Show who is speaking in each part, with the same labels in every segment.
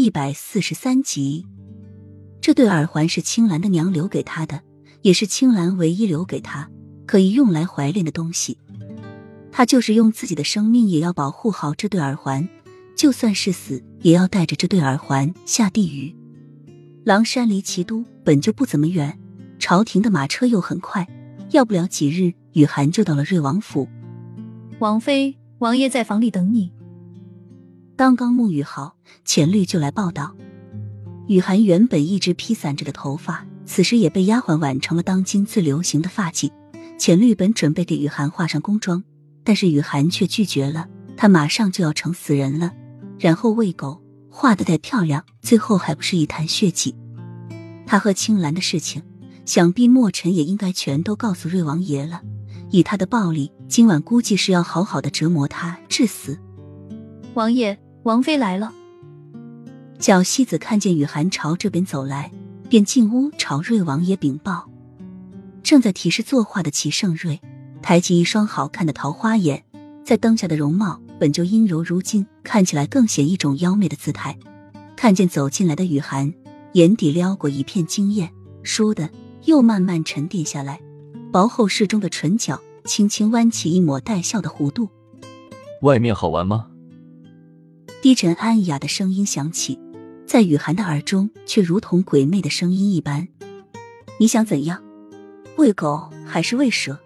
Speaker 1: 一百四十三集，这对耳环是青兰的娘留给他的，也是青兰唯一留给他可以用来怀恋的东西。他就是用自己的生命也要保护好这对耳环，就算是死，也要带着这对耳环下地狱。狼山离齐都本就不怎么远，朝廷的马车又很快，要不了几日，雨涵就到了瑞王府。
Speaker 2: 王妃，王爷在房里等你。
Speaker 1: 刚刚沐浴好，浅绿就来报道。雨涵原本一直披散着的头发，此时也被丫鬟挽成了当今最流行的发髻。浅绿本准备给雨涵画上宫妆，但是雨涵却拒绝了。她马上就要成死人了，然后喂狗，画的再漂亮，最后还不是一滩血迹。他和青兰的事情，想必墨尘也应该全都告诉瑞王爷了。以他的暴力，今晚估计是要好好的折磨他致死。
Speaker 2: 王爷。王妃来了。
Speaker 1: 小西子看见雨涵朝这边走来，便进屋朝瑞王爷禀报。正在提示作画的齐盛瑞，抬起一双好看的桃花眼，在灯下的容貌本就阴柔如金，看起来更显一种妖媚的姿态。看见走进来的雨涵，眼底撩过一片惊艳，倏的又慢慢沉淀下来，薄厚适中的唇角轻轻弯起一抹带笑的弧度。
Speaker 3: 外面好玩吗？
Speaker 1: 低沉安雅的声音响起，在雨涵的耳中却如同鬼魅的声音一般。你想怎样？喂狗还是喂蛇？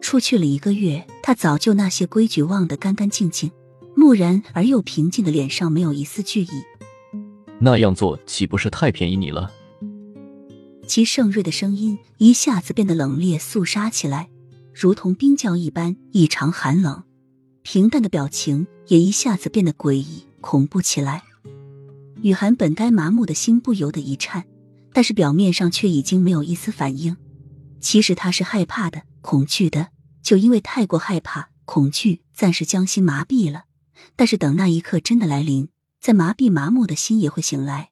Speaker 1: 出去了一个月，他早就那些规矩忘得干干净净，木然而又平静的脸上没有一丝惧意。
Speaker 3: 那样做岂不是太便宜你了？
Speaker 1: 齐盛瑞的声音一下子变得冷冽肃杀起来，如同冰窖一般异常寒冷。平淡的表情也一下子变得诡异恐怖起来。雨涵本该麻木的心不由得一颤，但是表面上却已经没有一丝反应。其实他是害怕的、恐惧的，就因为太过害怕、恐惧，暂时将心麻痹了。但是等那一刻真的来临，在麻痹、麻木的心也会醒来。